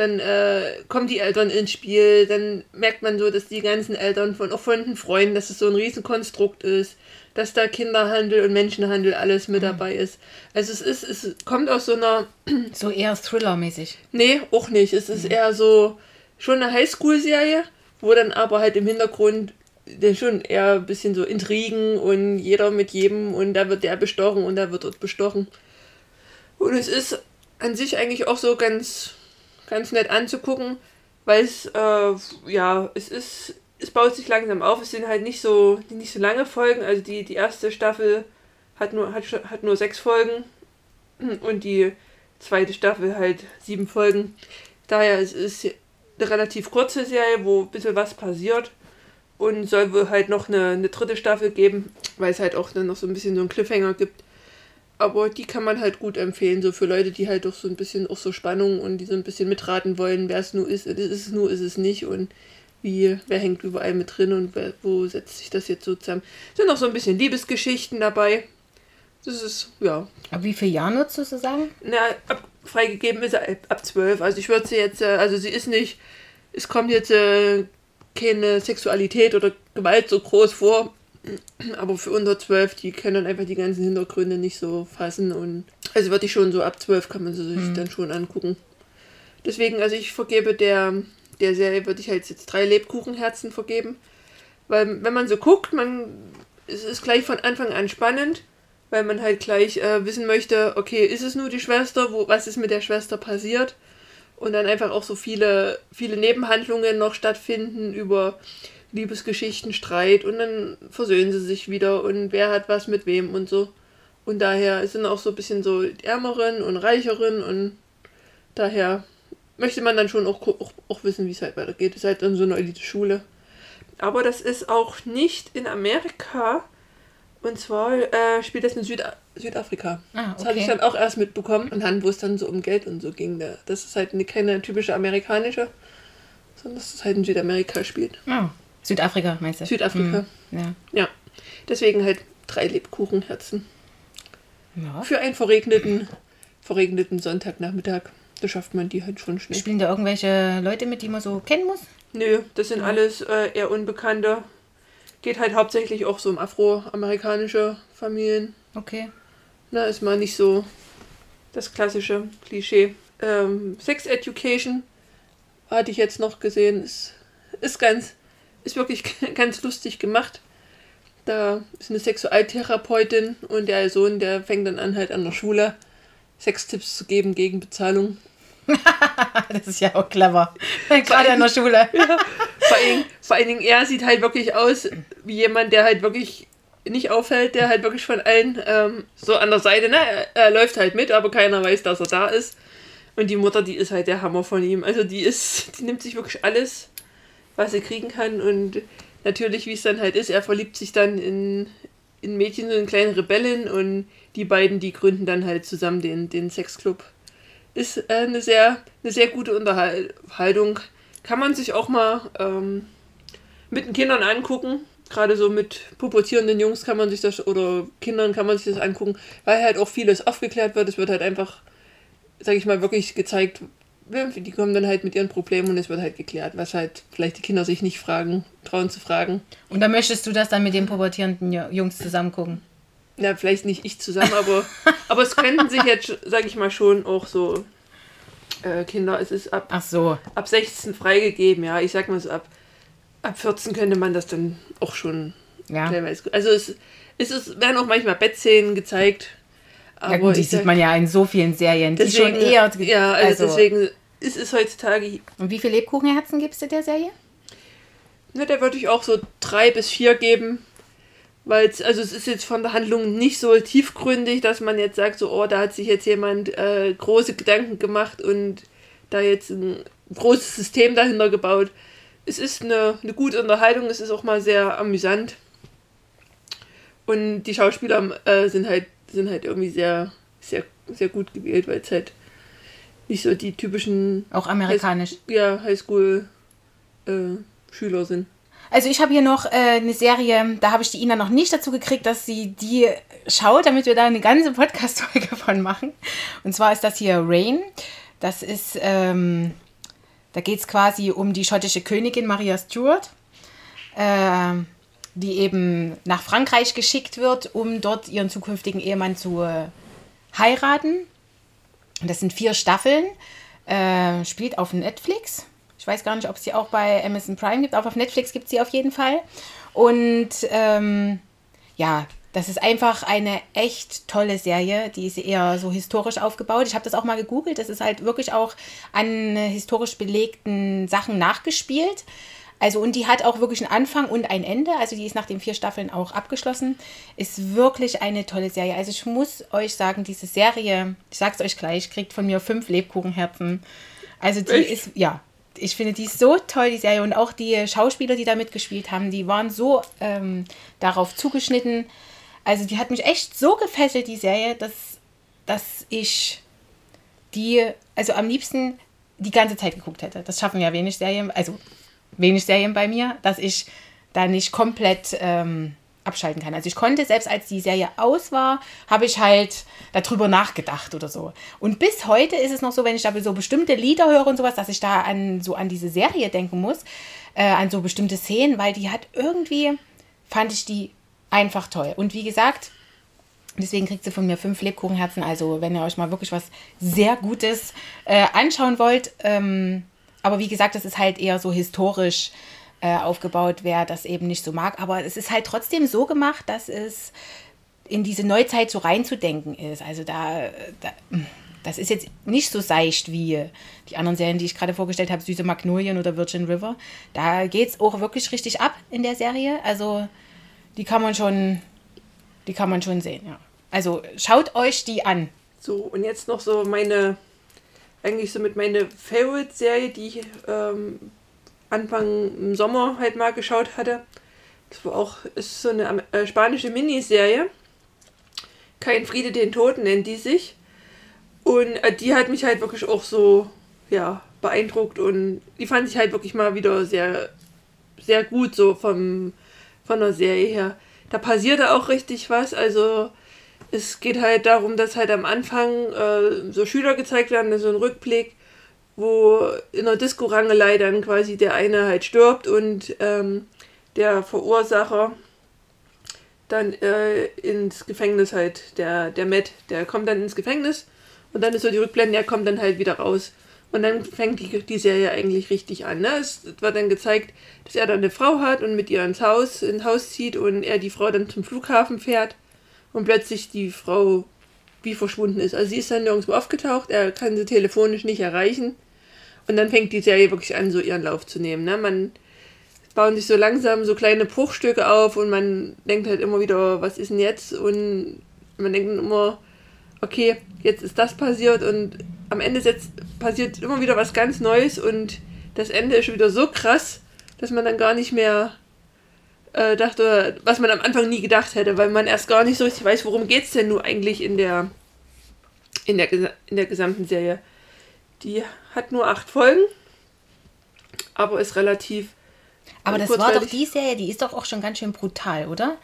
Dann äh, kommen die Eltern ins Spiel, dann merkt man so, dass die ganzen Eltern von, auch von den Freunden, dass es so ein Riesenkonstrukt ist, dass da Kinderhandel und Menschenhandel alles mit dabei ist. Also es ist, es kommt aus so einer, [CLEARS THROAT] So eher Thriller-mäßig. nee, auch nicht, es ist eher so schon eine Highschool-Serie, wo dann aber halt im Hintergrund schon eher ein bisschen so Intrigen und jeder mit jedem und da wird der bestochen und da wird dort bestochen. Und es ist an sich eigentlich auch so ganz, ganz nett anzugucken, weil es, äh, ja, es ist, es baut sich langsam auf. Es sind halt nicht so, nicht so lange Folgen. Also die, die erste Staffel hat nur, hat, hat nur sechs Folgen [CLEARS THROAT] und die zweite Staffel halt sieben Folgen. Daher ist es eine relativ kurze Serie, wo ein bisschen was passiert. Und soll wohl halt noch eine, eine dritte Staffel geben, weil es halt auch dann noch so ein bisschen so einen Cliffhanger gibt. Aber die kann man halt gut empfehlen, so für Leute, die halt doch so ein bisschen auch so Spannung und die so ein bisschen mitraten wollen, wer es nur ist, ist es nur, ist es nicht und wie, wer hängt überall mit drin und wer, wo setzt sich das jetzt so zusammen. Sind noch so ein bisschen Liebesgeschichten dabei. Das ist, ja, Ab wie viel Jahren würdest du so sagen? na, ab, freigegeben ist er ab, 12. Also ich würde sie jetzt, äh, also sie ist nicht, es kommt jetzt äh, keine Sexualität oder Gewalt so groß vor. Aber für unter 12, die können dann einfach die ganzen Hintergründe nicht so fassen. Und also würde ich schon so ab 12 kann man sie sich dann schon angucken. Deswegen, also ich vergebe der, der Serie, würde ich halt jetzt drei Lebkuchenherzen vergeben. Weil wenn man so guckt, man, es ist gleich von Anfang an spannend weil man halt gleich äh, wissen möchte, okay, ist es nur die Schwester, wo, was ist mit der Schwester passiert? Und dann einfach auch so viele, viele Nebenhandlungen noch stattfinden über Liebesgeschichten, Streit und dann versöhnen sie sich wieder und wer hat was mit wem und so. Und daher sind auch so ein bisschen so die Ärmeren und Reicheren und daher möchte man dann schon auch, auch, auch wissen, wie es halt weitergeht. Es ist halt dann so eine Elite-Schule. Aber das ist auch nicht in Amerika. Und zwar äh, spielt das in Süd Südafrika. Ah, Das habe ich okay. dann auch erst mitbekommen. Und dann, wo es dann so um Geld und so ging. Da, das ist halt eine, keine typische amerikanische, sondern dass es halt in Südamerika spielt. Ah, Südafrika meinst du? Südafrika. Hm, ja. Ja. Deswegen halt drei Lebkuchenherzen. ja. Für einen verregneten, verregneten Sonntagnachmittag. Da schafft man die halt schon schnell. Spielen da irgendwelche Leute mit, die man so kennen muss? Nö, das sind alles äh, eher Unbekannte. Geht halt hauptsächlich auch so um afroamerikanische Familien. Okay. Na, ist mal nicht so das klassische Klischee. Ähm, Sex Education hatte ich jetzt noch gesehen. Ist, ist ganz, ist wirklich [LAUGHS] ganz lustig gemacht. Da ist eine Sexualtherapeutin und der Sohn, der fängt dann an, halt an der Schule Sextipps zu geben gegen Bezahlung. [LAUGHS] Das ist ja auch clever. Gerade in der Schule. [LAUGHS] Vor allen, vor allen Dingen, er sieht halt wirklich aus wie jemand, der halt wirklich nicht auffällt, der halt wirklich von allen ähm, so an der Seite, ne, er, er läuft halt mit, aber keiner weiß, dass er da ist. Und die Mutter, die ist halt der Hammer von ihm. Also die ist, die nimmt sich wirklich alles, was sie kriegen kann. Und natürlich, wie es dann halt ist, er verliebt sich dann in, in Mädchen, so in kleine Rebellen und die beiden, die gründen dann halt zusammen den, den Sexclub. Ist äh, eine, sehr, eine sehr gute Unterhaltung. Kann man sich auch mal ähm, mit den Kindern angucken. Gerade so mit pubertierenden Jungs kann man sich das, oder Kindern kann man sich das angucken, weil halt auch vieles aufgeklärt wird. Es wird halt einfach, sag ich mal, wirklich gezeigt, die kommen dann halt mit ihren Problemen und es wird halt geklärt, was halt vielleicht die Kinder sich nicht fragen, trauen zu fragen. Und dann möchtest du das dann mit den pubertierenden Ju- Jungs zusammen gucken? Ja, vielleicht nicht ich zusammen, aber, [LAUGHS] aber es könnten sich jetzt, sag ich mal, schon auch so äh, Kinder, es ist ab, Ach so. ab 16 freigegeben, ja, ich sag mal so, ab, ab 14 könnte man das dann auch schon Ja. teilweise. Also es, es ist, werden auch manchmal Bettszenen gezeigt. Aber Ja gut, die sieht sag- man ja in so vielen Serien. Die deswegen, schon eher. Ja, also, deswegen ist es heutzutage, Und wie viele Lebkuchenherzen gibst du der Serie? ne, da würde ich auch so drei bis vier geben. Weil es, also es ist jetzt von der Handlung nicht so tiefgründig, dass man jetzt sagt, so, oh, da hat sich jetzt jemand äh, große Gedanken gemacht und da jetzt ein großes System dahinter gebaut. Es ist eine, eine gute Unterhaltung, es ist auch mal sehr amüsant. Und die Schauspieler äh, sind halt sind halt irgendwie sehr, sehr, sehr gut gewählt, weil es halt nicht so die typischen Auch amerikanisch. ja, Highschool-Schüler sind. Also ich habe hier noch äh, eine Serie, da habe ich die Ina noch nicht dazu gekriegt, dass sie die schaut, damit wir da eine ganze Podcast-Folge von machen. Und zwar ist das hier Rain. Das ist, ähm, da geht es quasi um die schottische Königin Maria Stuart, ähm, die eben nach Frankreich geschickt wird, um dort ihren zukünftigen Ehemann zu äh, heiraten. Das sind vier Staffeln, äh, spielt auf Netflix. Ich weiß gar nicht, ob es die auch bei Amazon Prime gibt, aber auf Netflix gibt es sie auf jeden Fall. Und ähm, ja, das ist einfach eine echt tolle Serie. Die ist eher so historisch aufgebaut. Ich habe das auch mal gegoogelt. Das ist halt wirklich auch an historisch belegten Sachen nachgespielt. Also und die hat auch wirklich einen Anfang und ein Ende. Also die ist nach den vier Staffeln auch abgeschlossen. Ist wirklich eine tolle Serie. Also ich muss euch sagen, diese Serie, ich sag's euch gleich, kriegt von mir fünf Lebkuchenherzen. Also die Echt? ist, ja, ich finde die so toll, die Serie. Und auch die Schauspieler, die da mitgespielt haben, die waren so ähm, darauf zugeschnitten. Also die hat mich echt so gefesselt, die Serie, dass, dass ich die, also am liebsten die ganze Zeit geguckt hätte. Das schaffen ja wenig Serien, also wenig Serien bei mir, dass ich da nicht komplett ähm, abschalten kann. Also ich konnte, selbst als die Serie aus war, habe ich halt darüber nachgedacht oder so. Und bis heute ist es noch so, wenn ich da so bestimmte Lieder höre und sowas, dass ich da an so an diese Serie denken muss, äh, an so bestimmte Szenen, weil die hat irgendwie, fand ich die einfach toll. Und wie gesagt, Deswegen kriegt sie von mir fünf Lebkuchenherzen. Also, wenn ihr euch mal wirklich was sehr Gutes äh, anschauen wollt. Ähm, aber wie gesagt, das ist halt eher so historisch äh, aufgebaut, wer das eben nicht so mag. Aber es ist halt trotzdem so gemacht, dass es in diese Neuzeit so reinzudenken ist. Also da, da Das ist jetzt nicht so seicht wie die anderen Serien, die ich gerade vorgestellt habe, Süße Magnolien oder Virgin River. Da geht es auch wirklich richtig ab in der Serie. Also die kann man schon, die kann man schon sehen, ja. Also schaut euch die an. So, und jetzt noch so meine, eigentlich so mit meine Favorite-Serie, die ich ähm, Anfang im Sommer halt mal geschaut hatte. Das war auch, ist so eine äh, spanische Miniserie. Kein Friede den Toten nennt die sich. Und äh, die hat mich halt wirklich auch so, ja, beeindruckt und die fand ich halt wirklich mal wieder sehr, sehr gut so vom, von der Serie her. Da passierte auch richtig was, also es geht halt darum, dass halt am Anfang äh, so Schüler gezeigt werden, so ein Rückblick, wo in der Disco-Rangelei dann quasi der eine halt stirbt und ähm, der Verursacher dann äh, ins Gefängnis halt, der, der Matt, der kommt dann ins Gefängnis und dann ist so die Rückblende, er kommt dann halt wieder raus. Und dann fängt die, die Serie eigentlich richtig an. Ne? Es wird dann gezeigt, dass er dann eine Frau hat und mit ihr ins Haus, ins Haus zieht und er die Frau dann zum Flughafen fährt und plötzlich die Frau wie verschwunden ist. Also sie ist dann nirgendwo aufgetaucht, er kann sie telefonisch nicht erreichen. Und dann fängt die Serie wirklich an, so ihren Lauf zu nehmen. Ne? Man bauen sich so langsam so kleine Bruchstücke auf und man denkt halt immer wieder, was ist denn jetzt? Und man denkt immer, okay, jetzt ist das passiert und am Ende setzt, passiert immer wieder was ganz Neues und das Ende ist schon wieder so krass, dass man dann gar nicht mehr äh, dachte, was man am Anfang nie gedacht hätte, weil man erst gar nicht so richtig weiß, worum geht es denn nur eigentlich in der, in, der, in der gesamten Serie. Die hat nur acht Folgen, aber ist relativ. Aber das war doch die Serie, die ist doch auch schon ganz schön brutal, oder?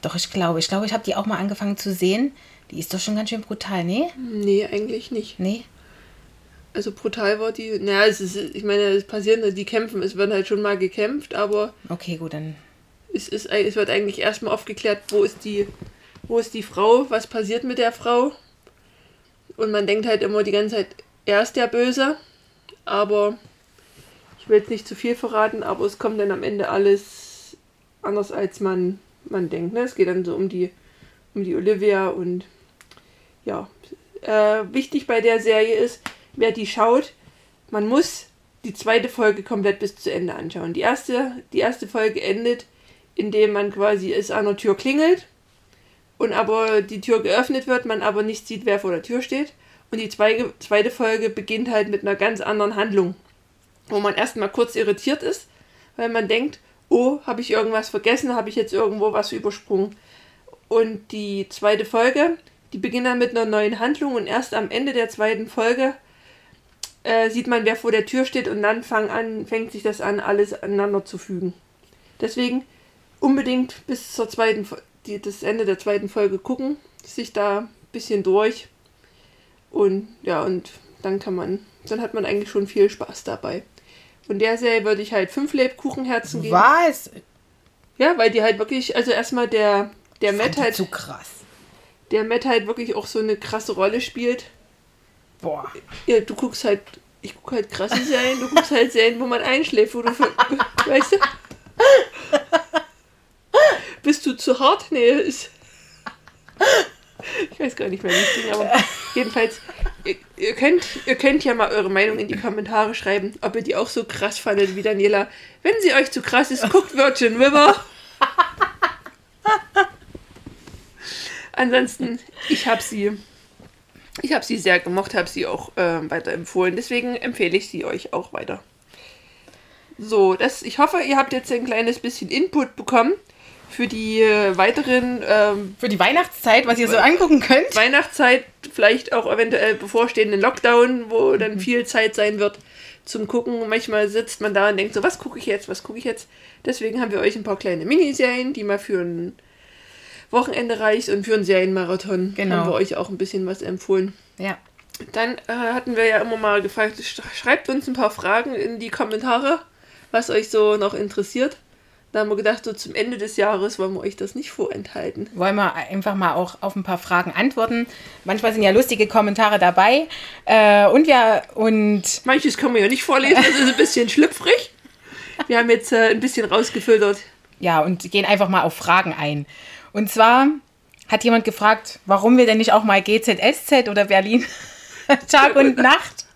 Doch, ich glaube, ich glaube, ich habe die auch mal angefangen zu sehen. Die ist doch schon ganz schön brutal, ne? Nee, eigentlich nicht. Nee. Also brutal war die. Naja, es ist, ich meine, es passieren, die kämpfen, es wird halt schon mal gekämpft, aber. Okay, gut, dann. Es, ist, es wird eigentlich erstmal aufgeklärt, wo ist die, wo ist die Frau, was passiert mit der Frau. Und man denkt halt immer die ganze Zeit, er ist der Böse, aber ich will jetzt nicht zu viel verraten, aber es kommt dann am Ende alles anders, als man, man denkt. Ne? Es geht dann so um die, um die Olivia und ja. Äh, wichtig bei der Serie ist, wer die schaut, man muss die zweite Folge komplett bis zu Ende anschauen. Die erste, die erste Folge endet, indem man quasi es an der Tür klingelt und aber die Tür geöffnet wird, man aber nicht sieht, wer vor der Tür steht. Und die zweite, zweite Folge beginnt halt mit einer ganz anderen Handlung, wo man erstmal kurz irritiert ist, weil man denkt, oh, habe ich irgendwas vergessen, habe ich jetzt irgendwo was übersprungen. Und die zweite Folge, die beginnt dann mit einer neuen Handlung und erst am Ende der zweiten Folge äh, sieht man, wer vor der Tür steht und dann fang an, fängt sich das an, alles aneinander zu fügen. Deswegen unbedingt bis zur zweiten, die, das Ende der zweiten Folge gucken, sich da ein bisschen durch und ja, und dann kann man, dann hat man eigentlich schon viel Spaß dabei. Und der Serie würde ich halt fünf Lebkuchenherzen geben. Was? Ja, weil die halt wirklich, also erstmal der, der Matt halt. so krass. Der Matt halt wirklich auch so eine krasse Rolle spielt. Boah. Ja, du guckst halt, ich gucke halt krasse Serien, du guckst halt Serien, wo man einschläft, wo du, [LAUGHS] weißt du? Bist du zu hart? Nee, ist. Ich weiß gar nicht mehr, wie es ging, aber jedenfalls, ihr, ihr, könnt, ihr könnt ja mal eure Meinung in die Kommentare schreiben, ob ihr die auch so krass fandet wie Daniela. Wenn sie euch zu krass ist, guckt Virgin River. Ansonsten, ich habe sie ich habe sie sehr gemocht, habe sie auch äh, weiterempfohlen. Deswegen empfehle ich sie euch auch weiter. So, das, ich hoffe, ihr habt jetzt ein kleines bisschen Input bekommen für die äh, weiteren. Ähm, für die Weihnachtszeit, was ihr so angucken könnt. Weihnachtszeit, vielleicht auch eventuell bevorstehenden Lockdown, wo dann mhm. viel Zeit sein wird zum Gucken. Manchmal sitzt man da und denkt so, was gucke ich jetzt, was gucke ich jetzt. Deswegen haben wir euch ein paar kleine Miniserien, die mal für ein Wochenende reicht und für einen Serienmarathon genau. haben wir euch auch ein bisschen was empfohlen. Ja. Dann äh, hatten wir ja immer mal gefragt, schreibt uns ein paar Fragen in die Kommentare, was euch so noch interessiert. Da haben wir gedacht, so zum Ende des Jahres wollen wir euch das nicht vorenthalten. Wollen wir einfach mal auch auf ein paar Fragen antworten. Manchmal sind ja lustige Kommentare dabei. Äh, und wir und. Manches können wir ja nicht vorlesen, das ist ein bisschen schlüpfrig. Wir haben jetzt äh, ein bisschen rausgefiltert. Ja, und gehen einfach mal auf Fragen ein. Und zwar hat jemand gefragt, warum wir denn nicht auch mal GZSZ oder Berlin [LAUGHS] Tag und Nacht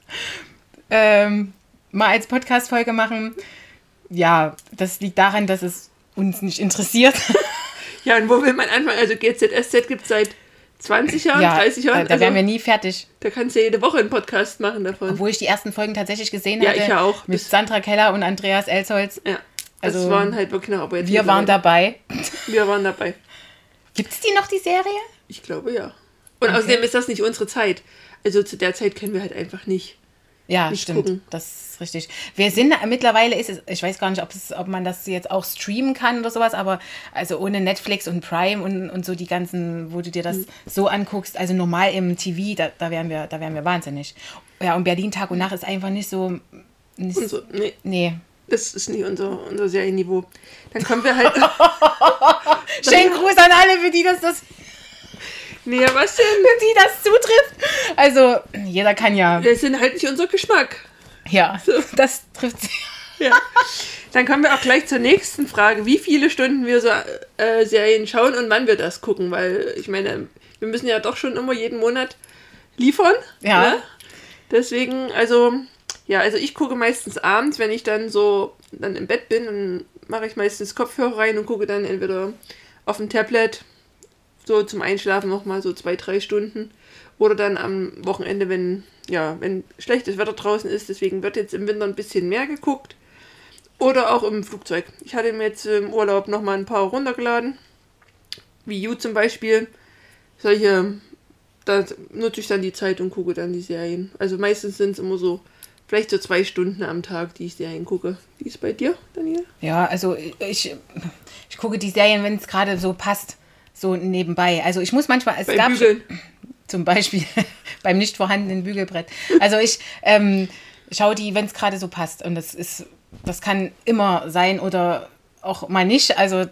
ähm, mal als Podcast-Folge machen. Ja, das liegt daran, dass es uns nicht interessiert. [LAUGHS] Ja, und wo will man anfangen? Also GZSZ gibt es seit 20 Jahren, ja, 30 Jahren. Da, da also, wären wir nie fertig. da kannst du ja jede Woche einen Podcast machen davon. Obwohl ich die ersten Folgen tatsächlich gesehen Ja, hatte. ich ja auch. Mit Sandra Keller und Andreas Elsholz. ja. Also, das waren halt wirklich aber jetzt Wir waren dabei. Wir waren dabei. Gibt es die noch, die Serie? Ich glaube ja. Und außerdem ist das nicht unsere Zeit. Also zu der Zeit können wir halt einfach nicht. Ja, Nicht stimmt. gucken. Das ist richtig. Wir sind mittlerweile ist es, ich weiß gar nicht, ob, es, ob man das jetzt auch streamen kann oder sowas, aber also ohne Netflix und Prime und, und so die ganzen, wo du dir das Hm. so anguckst, also normal im TV, da, da wären wir, da wären wir wahnsinnig. Ja, und Berlin Tag und Nacht ist einfach nicht so. Nicht, so, nee, Nee. Das ist nicht unser, unser Serienniveau. Dann kommen wir halt. [LAUGHS] Schönen Gruß an alle, für die das, das, nee, was denn? für die das zutrifft. Also, jeder kann ja. Wir sind halt nicht unser Geschmack. Ja, das trifft sie. [LAUGHS] Ja. Dann kommen wir auch gleich zur nächsten Frage, wie viele Stunden wir so äh, Serien schauen und wann wir das gucken, weil ich meine, wir müssen ja doch schon immer jeden Monat liefern. Ja. Ne? Deswegen, also, ja, also ich gucke meistens abends, wenn ich dann so dann im Bett bin, dann mache ich meistens Kopfhörer rein und gucke dann entweder auf dem Tablet so zum Einschlafen nochmal so zwei, drei Stunden. Oder dann am Wochenende, wenn, ja, wenn schlechtes Wetter draußen ist. Deswegen wird jetzt im Winter ein bisschen mehr geguckt. Oder auch im Flugzeug. Ich hatte mir jetzt im Urlaub nochmal ein paar runtergeladen. Wie You zum Beispiel. Solche, da nutze ich dann die Zeit und gucke dann die Serien. Also meistens sind es immer so, vielleicht so zwei Stunden am Tag, die ich Serien gucke. Wie ist bei dir, Daniel? Ja, also ich, ich gucke die Serien, wenn es gerade so passt, so nebenbei. Also ich muss manchmal, es Beim gab Bügeln. zum Beispiel [LAUGHS] beim nicht vorhandenen Bügelbrett. Also ich ähm, schaue die, wenn es gerade so passt. Und das ist, das kann immer sein oder auch mal nicht. Also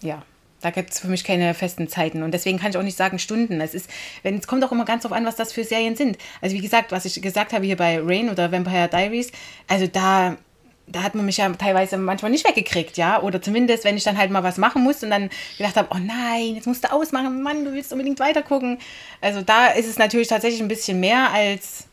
ja, da gibt es für mich keine festen Zeiten. Und deswegen kann ich auch nicht sagen Stunden. Es ist, wenn es kommt auch immer ganz drauf an, was das für Serien sind. Also wie gesagt, was ich gesagt habe hier bei Rain oder Vampire Diaries, also da da hat man mich ja teilweise manchmal nicht weggekriegt, ja. Oder zumindest, wenn ich dann halt mal was machen musste und dann gedacht habe, oh nein, jetzt musst du ausmachen, Mann, du willst unbedingt weitergucken. Also da ist es natürlich tatsächlich ein bisschen mehr als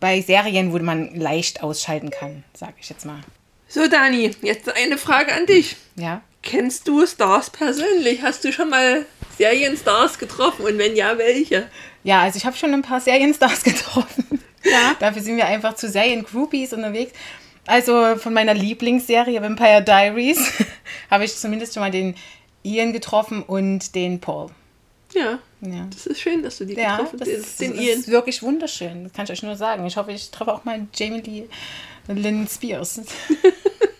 bei Serien, wo man leicht ausschalten kann, sage ich jetzt mal. So, Dani, jetzt eine Frage an dich. Ja. Kennst du Stars persönlich? Hast du schon mal Serienstars getroffen? Und wenn ja, welche? Ja, also ich habe schon ein paar Serienstars [LAUGHS] getroffen. Ja. Dafür sind wir einfach zu Serien-Groupies unterwegs. Also von meiner Lieblingsserie Vampire Diaries [LAUGHS] habe ich zumindest schon mal den Ian getroffen und den Paul. Ja, Ja. das ist schön, dass du die Ja, getroffen das hast. ist, Den das Ian. ist wirklich wunderschön. Das kann ich euch nur sagen. Ich hoffe, ich treffe auch mal Jamie Lee Lynn Spears. [LAUGHS]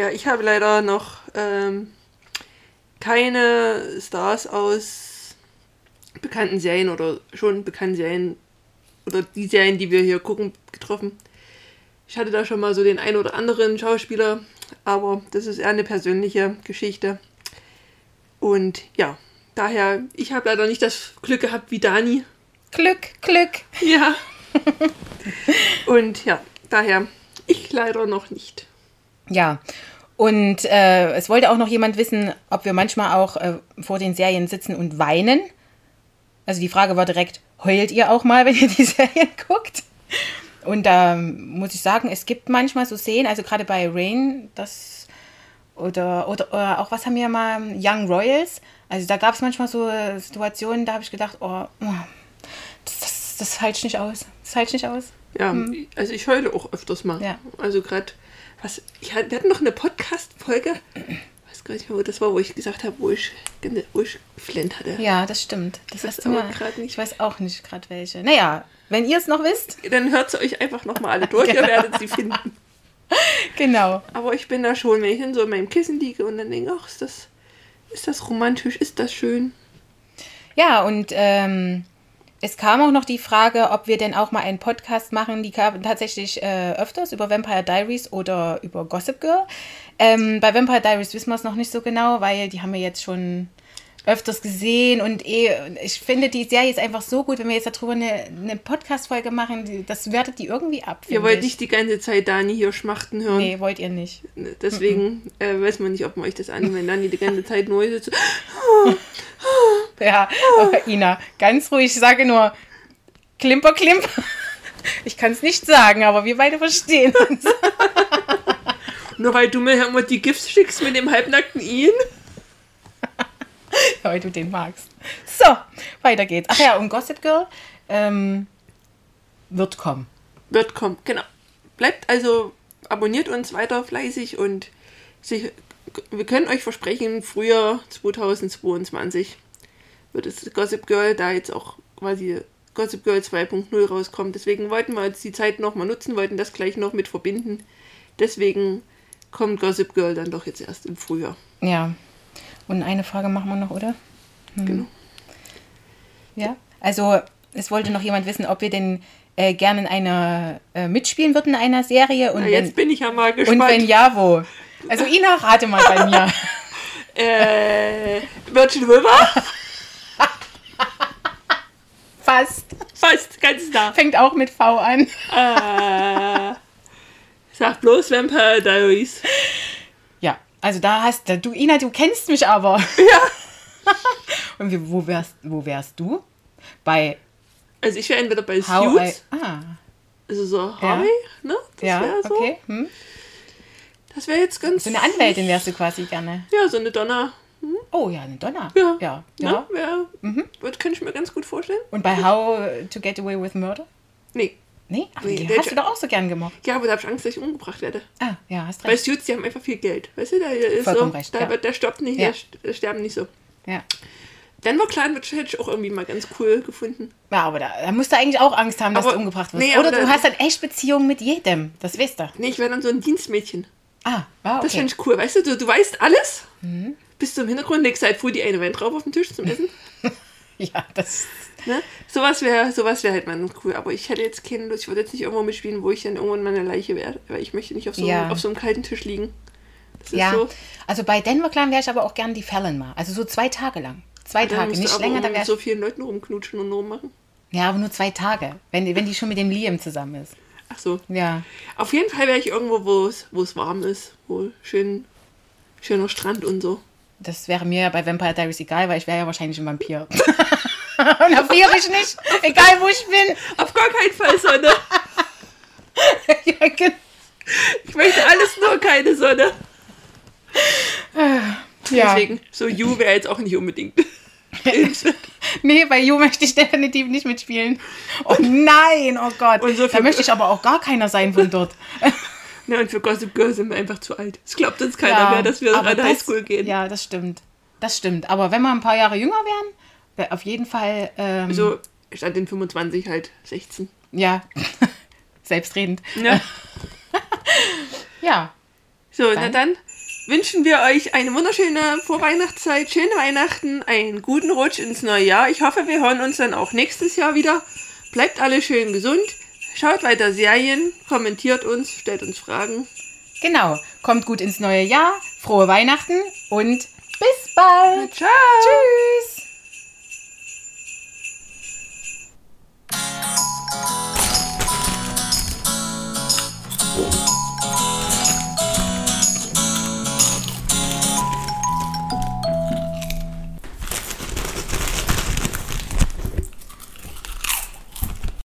Ja, ich habe leider noch ähm, keine Stars aus bekannten Serien oder schon bekannten Serien oder die Serien, die wir hier gucken, getroffen. Ich hatte da schon mal so den ein oder anderen Schauspieler, aber das ist eher eine persönliche Geschichte. Und ja, daher, ich habe leider nicht das Glück gehabt wie Dani. Glück, Glück. Ja. [LAUGHS] Und ja, daher, ich leider noch nicht. Ja. Und äh, es wollte auch noch jemand wissen, ob wir manchmal auch äh, vor den Serien sitzen und weinen. Also die Frage war direkt, heult ihr auch mal, [LAUGHS] wenn ihr die Serien guckt? Und da muss ich sagen, es gibt manchmal so Szenen, also gerade bei Rain, das oder, oder, oder auch was haben wir mal, Young Royals. Also da gab es manchmal so äh, Situationen, da habe ich gedacht, oh, oh das, das, das halte ich nicht aus. Das halte ich nicht aus. Ja, also ich heule auch öfters mal. Ja. Also gerade, was, ich, wir hatten noch eine Podcast-Folge, weiß gar nicht mehr, wo das war, wo ich gesagt habe, wo ich, wo ich hatte. Ja, das stimmt. Das weiß hast du nicht. Ich weiß auch nicht gerade welche. Naja, wenn ihr es noch wisst. Dann hört sie euch einfach nochmal alle durch, ihr [LAUGHS] Genau. werdet sie finden. Genau. Aber ich bin da schon, wenn ich in so in meinem Kissen liege und dann denke, ach, ist das, ist das romantisch, ist das schön? Ja, und ähm, es kam auch noch die Frage, ob wir denn auch mal einen Podcast machen. Die kam tatsächlich äh, öfters über Vampire Diaries oder über Gossip Girl. Ähm, bei Vampire Diaries wissen wir es noch nicht so genau, weil die haben wir jetzt schon öfters gesehen und eh, ich finde die Serie ist einfach so gut, wenn wir jetzt darüber eine, eine Podcast-Folge machen, das wertet die irgendwie ab. Ihr wollt ich. nicht die ganze Zeit Dani hier schmachten hören. Nee, wollt ihr nicht. Deswegen äh, weiß man nicht, ob man euch das annimmt, wenn Dani die ganze Zeit nur sitzt. [LAUGHS] [LAUGHS] Ja, aber Ina, ganz ruhig, ich sage nur Klimper, Klimper. [LAUGHS] Ich kann es nicht sagen, aber wir beide verstehen uns. [LAUGHS] Nur weil du mir immer die Gifts schickst mit dem halbnackten Ian. weil du den magst. So, weiter geht's. Ach ja, und Gossip Girl ähm, wird kommen. Wird kommen, genau. Bleibt also, abonniert uns weiter fleißig und sich, wir können euch versprechen, Frühjahr 2022 wird es Gossip Girl, da jetzt auch quasi Gossip Girl 2.0 rauskommt. Deswegen wollten wir jetzt die Zeit nochmal nutzen, wollten das gleich noch mit verbinden. Deswegen kommt Gossip Girl dann doch jetzt erst im Frühjahr. Ja. Und eine Frage machen wir noch, oder? Genau. Ja. Also, es wollte noch jemand wissen, ob wir denn äh, gerne in einer äh, mitspielen würden in einer Serie. Und, Na, wenn, jetzt bin ich ja mal und gespannt. wenn ja, wo? Also, Ina, rate mal bei mir. [LAUGHS] äh, Virgin River? [LAUGHS] Fast. Fast, ganz nah. Fängt auch mit V an. Äh, sag bloß Vampire Diaries. Ja, also da hast du, Ina, du kennst mich aber. Ja. [LAUGHS] Und wo, wärst, wo wärst du? Bei Also ich wäre entweder bei How I... Suits, Ah, also so Harvey, ne? Das ja, so. okay. Hm. Das wäre jetzt ganz... So eine Anwältin wärst du quasi gerne. Ja, so eine Donner. Oh ja, eine Donner. Ja. Ja, ja. Wär, Mhm. wird- Kann ich mir ganz gut vorstellen. Und bei How to Get Away with Murder? Nee. Nee, ach, Nee, die hast du doch auch so gern gemacht. Ja, aber da habe ich Angst, dass ich umgebracht werde. Ah, ja, hast recht. Suits, die haben einfach viel Geld. Weißt du, da ist Vollkommen so, recht, da ja. der stirbt nicht, Ja. der st- der sterben nicht so. Ja. Denver wird hätte ich auch irgendwie mal ganz cool gefunden. ja, aber da, da musst du eigentlich auch Angst haben, dass Aber- du umgebracht wirst. nee, Oder du da- hast dann echt Beziehungen mit jedem. Das weißt du. Nee, ich wäre dann so ein Dienstmädchen. Ah, Das okay. finde ich cool. Weißt du, du, du weißt alles. Mhm. Bist du im Hintergrund, legst halt früh die eine Wein drauf auf den Tisch zum Essen. [LAUGHS] Ja, das... Ne? Sowas wäre sowas wär halt mal cool. Aber ich hätte jetzt keine Lust. Ich würde jetzt nicht irgendwo mitspielen, wo ich dann irgendwann meine Leiche wäre. Weil ich möchte nicht auf so, Ja. einem, auf so einem kalten Tisch liegen. Ja, so. also bei Denver Clan wäre ich aber auch gern die Fallon mal. Also so zwei Tage lang. Zwei Dann Tage, nicht länger, dann wäre so vielen Leuten rumknutschen und rummachen. Ja, aber nur zwei Tage. Wenn, die- wenn die schon mit dem Liam zusammen ist. Ach so. Ja. Auf jeden Fall wäre ich irgendwo, wo es, wo es warm ist. Wo schön, schöner Strand und so. Das wäre mir bei Vampire Diaries egal, weil ich wäre ja wahrscheinlich ein Vampir. [LAUGHS] Und da friere ich nicht, egal wo ich bin. Auf gar keinen Fall Sonne. [LAUGHS] ja, genau. Ich möchte alles nur keine Sonne. ja. Deswegen, so You wäre jetzt auch nicht unbedingt. [LAUGHS] Nee, bei You möchte ich definitiv nicht mitspielen. Oh nein, oh Gott. Und so da möchte ich aber auch gar keiner sein von dort. Ne, und für Gossip Girl sind wir einfach zu alt. Es glaubt uns keiner mehr, dass wir an das- Highschool gehen. Ja, das stimmt. Das stimmt. Aber wenn wir ein paar Jahre jünger wären, wäre auf jeden Fall. Ähm, Also statt den 25 halt 16. Ja. [LAUGHS] Selbstredend. Ne? [LAUGHS] Ja. So, na Dann? dann wünschen wir euch eine wunderschöne Vorweihnachtszeit, schöne Weihnachten, einen guten Rutsch ins neue Jahr. Ich hoffe, wir hören uns dann auch nächstes Jahr wieder. Bleibt alle schön gesund, schaut weiter Serien, kommentiert uns, stellt uns Fragen. Genau. Kommt gut ins neue Jahr. Frohe Weihnachten und bis bald. Ciao! Tschüss.